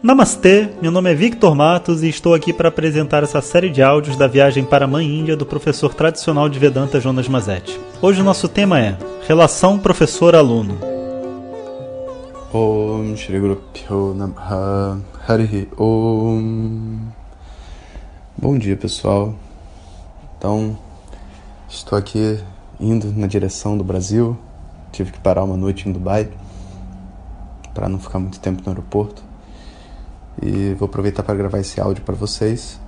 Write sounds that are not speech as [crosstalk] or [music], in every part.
Namastê, meu nome é Victor Matos e estou aqui para apresentar essa série de áudios da viagem para a Mãe Índia do professor tradicional de Vedanta Jonas Mazetti. Hoje o nosso tema é Relação professor-aluno. Om Shri Guru Om Bom dia pessoal, então estou aqui indo na direção do Brasil, tive que parar uma noite em Dubai para não ficar muito tempo no aeroporto. E vou aproveitar para gravar esse áudio para vocês.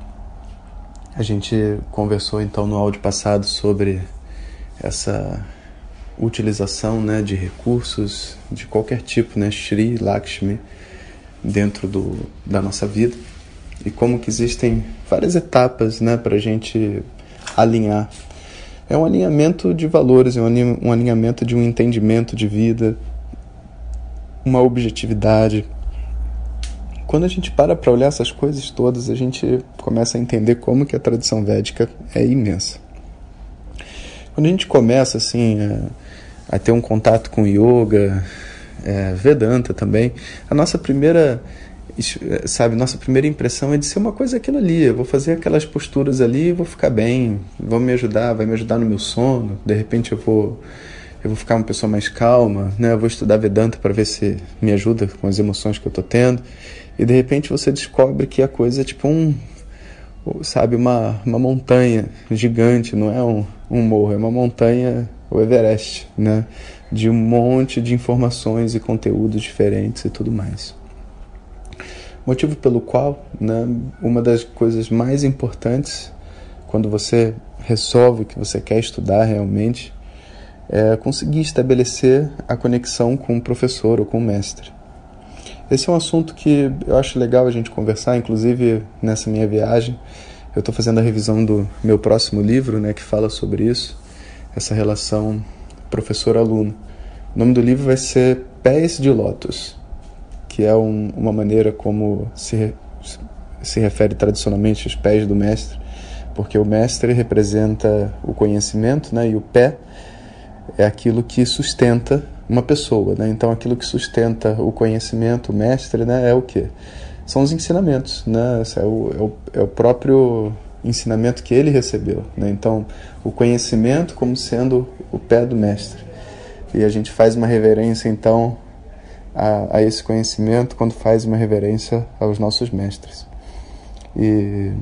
A gente conversou então no áudio passado sobre essa utilização né, de recursos de qualquer tipo, né, Shri, Lakshmi, dentro do, da nossa vida e como que existem várias etapas né, para a gente alinhar. É um alinhamento de valores, é um alinhamento de um entendimento de vida, uma objetividade. Quando a gente para para olhar essas coisas todas, a gente começa a entender como que a tradição védica é imensa. Quando a gente começa assim a, a ter um contato com yoga, é, Vedanta também, a nossa primeira sabe, nossa primeira impressão é de ser uma coisa aquilo ali, eu vou fazer aquelas posturas ali vou ficar bem, vão me ajudar, vai me ajudar no meu sono, de repente eu vou eu vou ficar uma pessoa mais calma, né? Eu vou estudar Vedanta para ver se me ajuda com as emoções que eu tô tendo. E de repente você descobre que a coisa é tipo um, sabe, uma, uma montanha gigante, não é um, um morro, é uma montanha, o Everest, né? De um monte de informações e conteúdos diferentes e tudo mais. Motivo pelo qual, né, uma das coisas mais importantes quando você resolve que você quer estudar realmente é conseguir estabelecer a conexão com o professor ou com o mestre. Esse é um assunto que eu acho legal a gente conversar, inclusive nessa minha viagem. Eu estou fazendo a revisão do meu próximo livro, né, que fala sobre isso, essa relação professor-aluno. O nome do livro vai ser Pés de Lótus, que é um, uma maneira como se, se refere tradicionalmente aos pés do mestre, porque o mestre representa o conhecimento, né, e o pé é aquilo que sustenta uma pessoa, né? Então, aquilo que sustenta o conhecimento, o mestre, né? É o que? São os ensinamentos, né? É o, é o, é o próprio ensinamento que ele recebeu, né? Então, o conhecimento como sendo o pé do mestre. E a gente faz uma reverência, então, a, a esse conhecimento quando faz uma reverência aos nossos mestres. E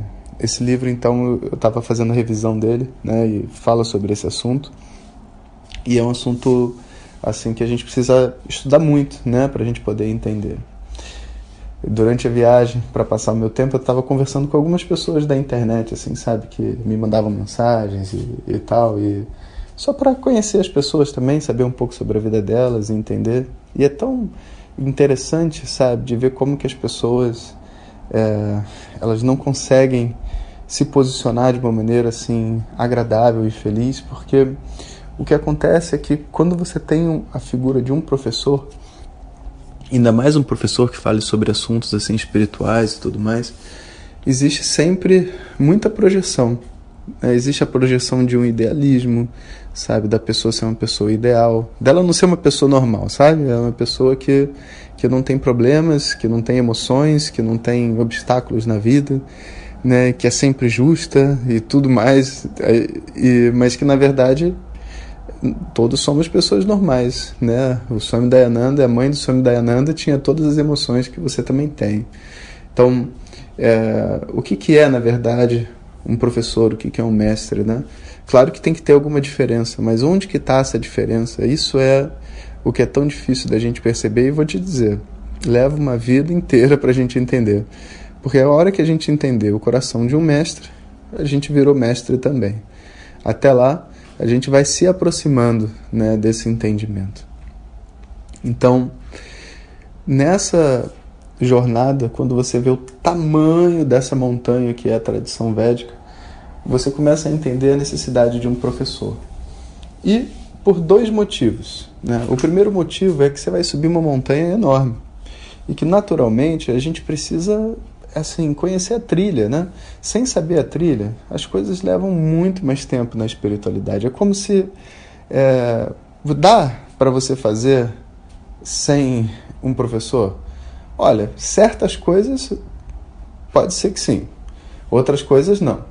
esse livro, então, eu estava fazendo a revisão dele, né? E fala sobre esse assunto. E é um assunto assim que a gente precisa estudar muito, né, para a gente poder entender. Durante a viagem, para passar o meu tempo, eu estava conversando com algumas pessoas da internet, assim, sabe, que me mandavam mensagens e, e tal, e só para conhecer as pessoas também, saber um pouco sobre a vida delas e entender. E é tão interessante, sabe, de ver como que as pessoas é, elas não conseguem se posicionar de uma maneira assim agradável e feliz, porque o que acontece é que quando você tem a figura de um professor, ainda mais um professor que fale sobre assuntos assim espirituais e tudo mais, existe sempre muita projeção. Né? Existe a projeção de um idealismo, sabe, da pessoa ser uma pessoa ideal, dela não ser uma pessoa normal, sabe? É uma pessoa que que não tem problemas, que não tem emoções, que não tem obstáculos na vida. Né, que é sempre justa e tudo mais, é, e, mas que na verdade todos somos pessoas normais, né? O Swami Dayananda, a mãe do Swami Dayananda, tinha todas as emoções que você também tem. Então, é, o que, que é, na verdade, um professor, o que, que é um mestre, né? Claro que tem que ter alguma diferença, mas onde que está essa diferença? Isso é o que é tão difícil da gente perceber e vou te dizer, leva uma vida inteira para a gente entender. Porque a hora que a gente entender o coração de um mestre, a gente virou mestre também. Até lá, a gente vai se aproximando né, desse entendimento. Então, nessa jornada, quando você vê o tamanho dessa montanha que é a tradição védica, você começa a entender a necessidade de um professor. E por dois motivos. Né? O primeiro motivo é que você vai subir uma montanha enorme e que naturalmente a gente precisa assim, conhecer a trilha, né? Sem saber a trilha, as coisas levam muito mais tempo na espiritualidade. É como se é, dá para você fazer sem um professor. Olha, certas coisas pode ser que sim, outras coisas não.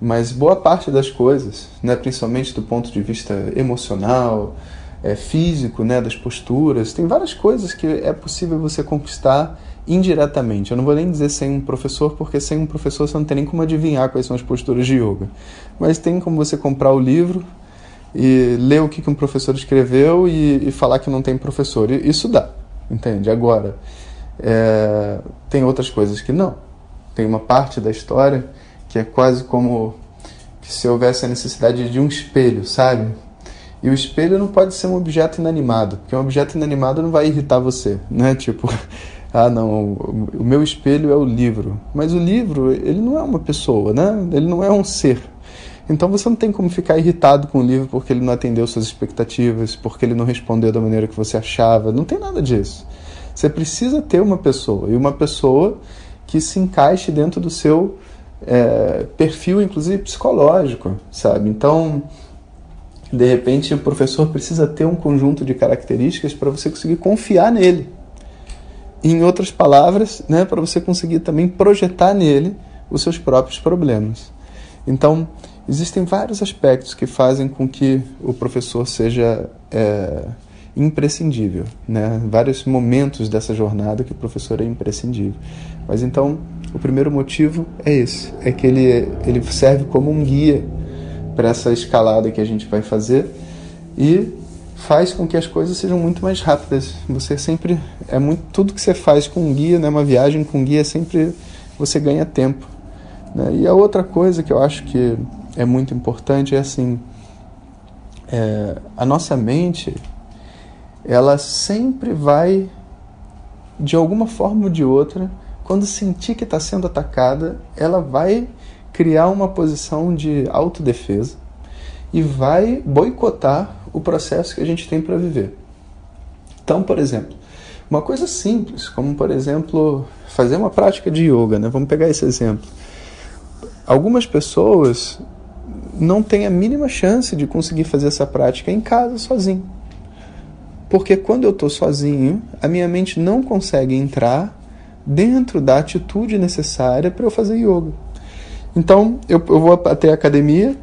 Mas boa parte das coisas, né, principalmente do ponto de vista emocional, é, físico, né, das posturas, tem várias coisas que é possível você conquistar indiretamente. Eu não vou nem dizer sem um professor, porque sem um professor você não tem nem como adivinhar quais são as posturas de yoga. Mas tem como você comprar o livro e ler o que, um professor escreveu e, e falar que não tem professor. Isso dá, entende? Agora, é, tem outras coisas que não. Tem uma parte da história que é quase como se houvesse a necessidade de um espelho, sabe? E o espelho não pode ser um objeto inanimado, porque um objeto inanimado não vai irritar você, né? Tipo, [laughs] ah, não, o meu espelho é o livro. Mas o livro, ele não é uma pessoa, né? Ele não é um ser. Então você não tem como ficar irritado com o livro porque ele não atendeu suas expectativas, porque ele não respondeu da maneira que você achava. Não tem nada disso. Você precisa ter uma pessoa, e uma pessoa que se encaixe dentro do seu é, perfil, inclusive psicológico, sabe? Então, de repente, o professor precisa ter um conjunto de características para você conseguir confiar nele. Em outras palavras, né, para você conseguir também projetar nele os seus próprios problemas. Então, existem vários aspectos que fazem com que o professor seja é, imprescindível, né? Vários momentos dessa jornada que o professor é imprescindível. Mas então, o primeiro motivo é esse, é que ele, ele serve como um guia para essa escalada que a gente vai fazer e faz com que as coisas sejam muito mais rápidas. Você sempre é muito tudo que você faz com um guia, né, uma viagem com um guia sempre você ganha tempo. Né? E a outra coisa que eu acho que é muito importante é assim, é, a nossa mente ela sempre vai de alguma forma ou de outra quando sentir que está sendo atacada, ela vai criar uma posição de autodefesa e vai boicotar o processo que a gente tem para viver. Então, por exemplo, uma coisa simples, como por exemplo, fazer uma prática de yoga, né? Vamos pegar esse exemplo. Algumas pessoas não têm a mínima chance de conseguir fazer essa prática em casa sozinho. Porque quando eu estou sozinho, a minha mente não consegue entrar dentro da atitude necessária para eu fazer yoga. Então, eu, eu vou até a academia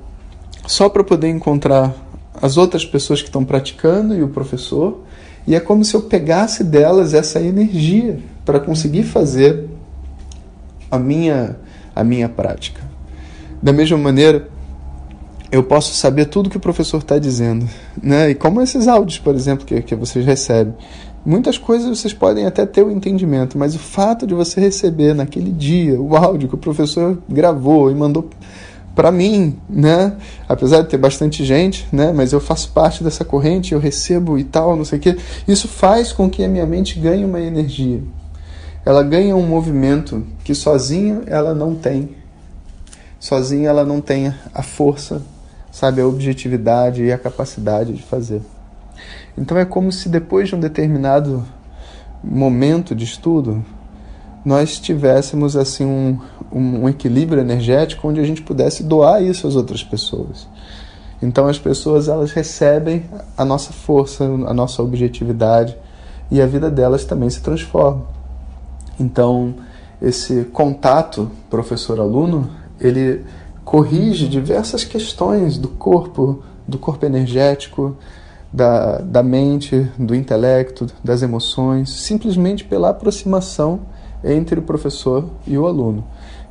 só para poder encontrar as outras pessoas que estão praticando e o professor, e é como se eu pegasse delas essa energia para conseguir fazer a minha a minha prática. Da mesma maneira, eu posso saber tudo que o professor está dizendo, né? E como esses áudios, por exemplo, que, que vocês recebem. Muitas coisas vocês podem até ter o entendimento, mas o fato de você receber naquele dia o áudio que o professor gravou e mandou para mim, né? Apesar de ter bastante gente, né? Mas eu faço parte dessa corrente, eu recebo e tal, não sei o quê. Isso faz com que a minha mente ganhe uma energia. Ela ganha um movimento que sozinha ela não tem. Sozinha ela não tem a força, sabe, a objetividade e a capacidade de fazer. Então é como se depois de um determinado momento de estudo, nós tivéssemos assim um, um, equilíbrio energético onde a gente pudesse doar isso às outras pessoas. Então as pessoas elas recebem a nossa força, a nossa objetividade e a vida delas também se transforma. Então esse contato professor-aluno ele corrige diversas questões do corpo, do corpo energético, da, da mente, do intelecto, das emoções, simplesmente pela aproximação entre o professor e o aluno.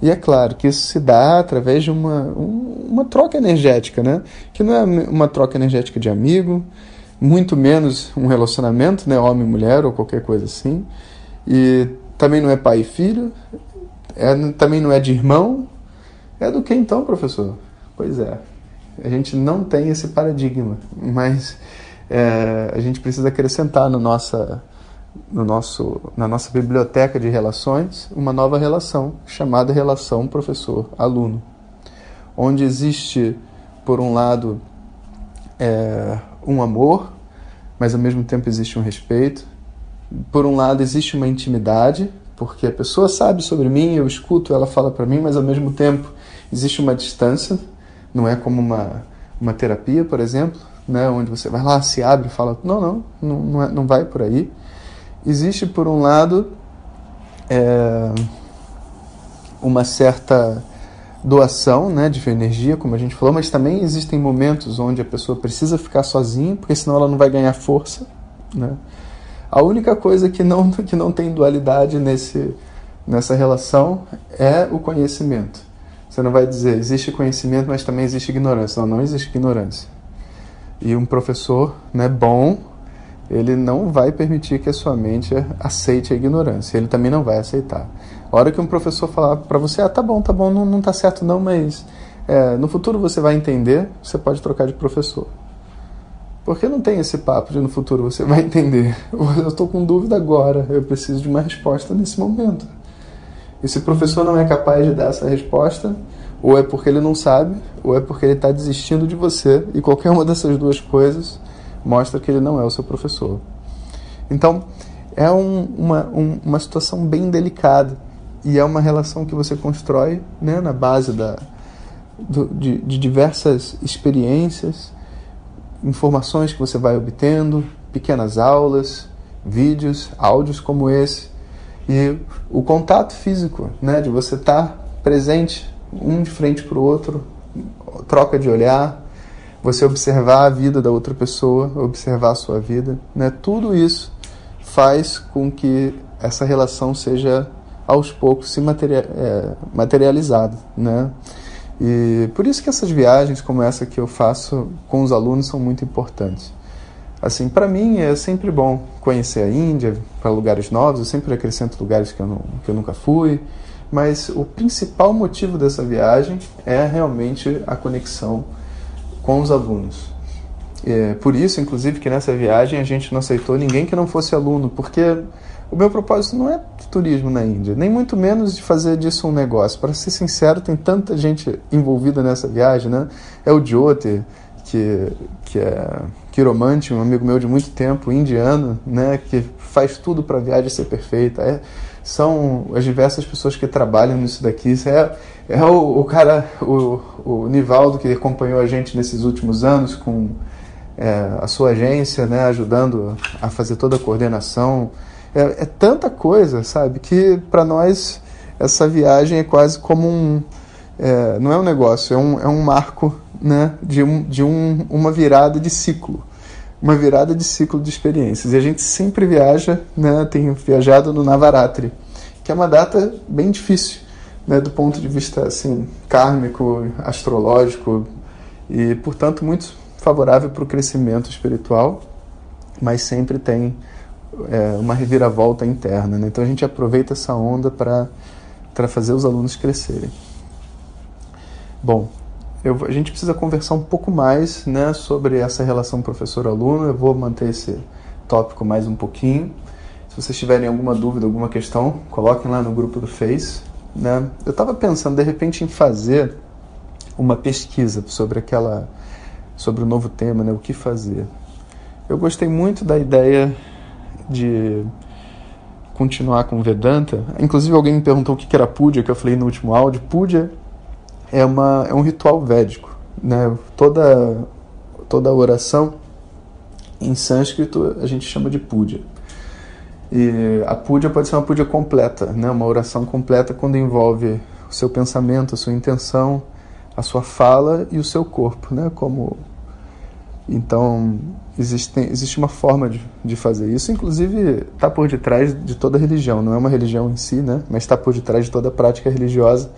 E é claro que isso se dá através de uma, uma troca energética, né? que não é uma troca energética de amigo, muito menos um relacionamento, né? homem mulher ou qualquer coisa assim. E também não é pai e filho, é, também não é de irmão. É do que então, professor? Pois é, a gente não tem esse paradigma, mas é, a gente precisa acrescentar no nossa, no nosso, na nossa biblioteca de relações uma nova relação chamada relação professor-aluno, onde existe, por um lado, é, um amor, mas ao mesmo tempo existe um respeito. Por um lado, existe uma intimidade, porque a pessoa sabe sobre mim, eu escuto, ela fala para mim, mas ao mesmo tempo existe uma distância, não é como uma, uma terapia, por exemplo, né, onde você vai lá, se abre e fala, não, não, não, não, é, não vai por aí. Existe, por um lado, é, uma certa doação né, de energia, como a gente falou, mas também existem momentos onde a pessoa precisa ficar sozinha, porque senão ela não vai ganhar força. Né? A única coisa que não, [laughs] que não tem dualidade nesse, nessa relação é o conhecimento. Você não vai dizer existe conhecimento, mas também existe ignorância. Não, não existe ignorância. E um professor né, bom, ele não vai permitir que a sua mente aceite a ignorância. Ele também não vai aceitar. A hora que um professor falar para você, ah, tá bom, tá bom, não, não tá certo não, mas é, no futuro você vai entender, você pode trocar de professor. Porque não tem esse papo de no futuro você vai entender. [laughs] Eu estou com dúvida agora, eu preciso de uma resposta nesse momento. E se o professor não é capaz de dar essa resposta, ou é porque ele não sabe, ou é porque ele está desistindo de você, e qualquer uma dessas duas coisas mostra que ele não é o seu professor. Então, é um, uma, um, uma situação bem delicada e é uma relação que você constrói né, na base da, do, de, de diversas experiências, informações que você vai obtendo, pequenas aulas, vídeos, áudios como esse e o contato físico, né, de você estar tá presente um de frente para o outro, troca de olhar, você observar a vida da outra pessoa, observar a sua vida, né? Tudo isso faz com que essa relação seja aos poucos se é, materializada, né? E por isso que essas viagens como essa que eu faço com os alunos são muito importantes. Assim, para mim é sempre bom conhecer a Índia, para lugares novos, eu sempre acrescento lugares que eu, não, que eu nunca fui, mas o principal motivo dessa viagem é realmente a conexão com os alunos. É, por isso, inclusive, que nessa viagem a gente não aceitou ninguém que não fosse aluno, porque o meu propósito não é turismo na Índia, nem muito menos de fazer disso um negócio. Para ser sincero, tem tanta gente envolvida nessa viagem, né? É o Jyotir, que, que é quiromante, um amigo meu de muito tempo, indiano, né? Que faz tudo para a viagem ser perfeita. É, são as diversas pessoas que trabalham nisso daqui. Isso é, é o, o cara, o, o Nivaldo, que acompanhou a gente nesses últimos anos com é, a sua agência, né, ajudando a fazer toda a coordenação. É, é tanta coisa, sabe, que para nós essa viagem é quase como um. É, não é um negócio, é um, é um marco né, de, um, de um, uma virada de ciclo uma virada de ciclo de experiências. E a gente sempre viaja, né, tem viajado no Navaratri, que é uma data bem difícil, né, do ponto de vista assim, kármico, astrológico, e, portanto, muito favorável para o crescimento espiritual, mas sempre tem é, uma reviravolta interna. Né? Então a gente aproveita essa onda para fazer os alunos crescerem. Bom, eu, a gente precisa conversar um pouco mais né, sobre essa relação professor-aluno. Eu vou manter esse tópico mais um pouquinho. Se vocês tiverem alguma dúvida, alguma questão, coloquem lá no grupo do Face. Né? Eu estava pensando, de repente, em fazer uma pesquisa sobre aquela sobre o novo tema, né, o que fazer. Eu gostei muito da ideia de continuar com Vedanta. Inclusive alguém me perguntou o que era Puja, que eu falei no último áudio. Puja é, uma, é um ritual védico. Né? Toda, toda oração em sânscrito a gente chama de puja. E a puja pode ser uma puja completa, né? uma oração completa quando envolve o seu pensamento, a sua intenção, a sua fala e o seu corpo. Né? Como... Então, existe, existe uma forma de, de fazer isso, inclusive está por detrás de toda religião, não é uma religião em si, né? mas está por detrás de toda prática religiosa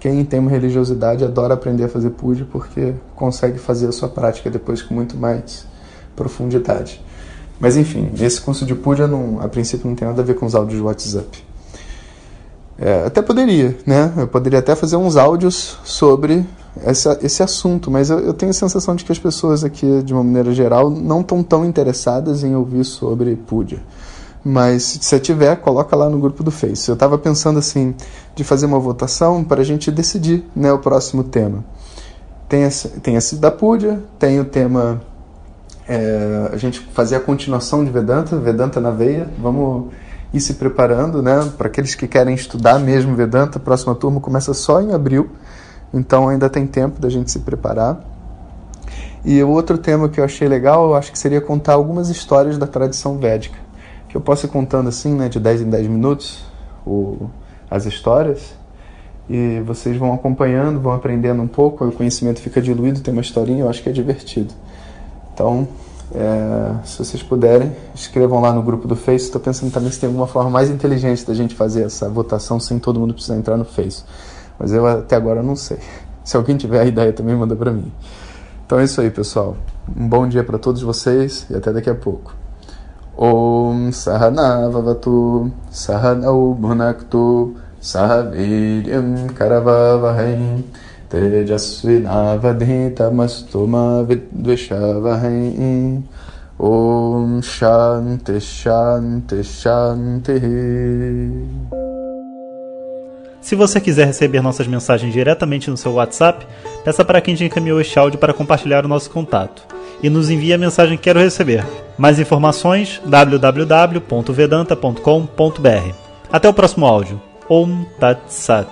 quem tem uma religiosidade adora aprender a fazer puja porque consegue fazer a sua prática depois com muito mais profundidade. Mas enfim, esse curso de puja não, a princípio não tem nada a ver com os áudios de WhatsApp. É, até poderia, né? Eu poderia até fazer uns áudios sobre essa, esse assunto, mas eu, eu, tenho a sensação de que as pessoas aqui, de uma maneira geral, não estão tão interessadas em ouvir sobre puja. Mas se você tiver, coloca lá no grupo do Face. Eu estava pensando assim de fazer uma votação para a gente decidir né, o próximo tema. Tem esse, tem da Púdia, tem o tema é, a gente fazer a continuação de Vedanta, Vedanta na veia. Vamos ir se preparando, né? Para aqueles que querem estudar mesmo Vedanta, a próxima turma começa só em abril, então ainda tem tempo da gente se preparar. E o outro tema que eu achei legal, eu acho que seria contar algumas histórias da tradição védica que eu posso ir contando assim, né, de 10 em 10 minutos. o, as histórias e vocês vão acompanhando, vão aprendendo um pouco, o conhecimento fica diluído, tem uma historinha, eu acho que é divertido. Então, é, se vocês puderem, escrevam lá no grupo do Face. Estou pensando também se tem alguma forma mais inteligente da gente fazer essa votação sem todo mundo precisar entrar no Face. Mas eu até agora não sei. Se alguém tiver a ideia também manda para mim. Então é isso aí, pessoal. Um bom dia para todos vocês e até daqui a pouco. Om Sahana Vavatu Sahanau Bhunaktu Sahaviryam Karavavahai तेजस्विनावधीतमस्तु मा विद्विषावहै Om Shanti Shanti Shanti. Se você quiser receber nossas mensagens diretamente no seu WhatsApp, peça para quem te encaminhou este áudio para compartilhar o nosso contato. E nos envie a mensagem Quero Receber. Mais informações www.vedanta.com.br. Até o próximo áudio. Om Tat Sat.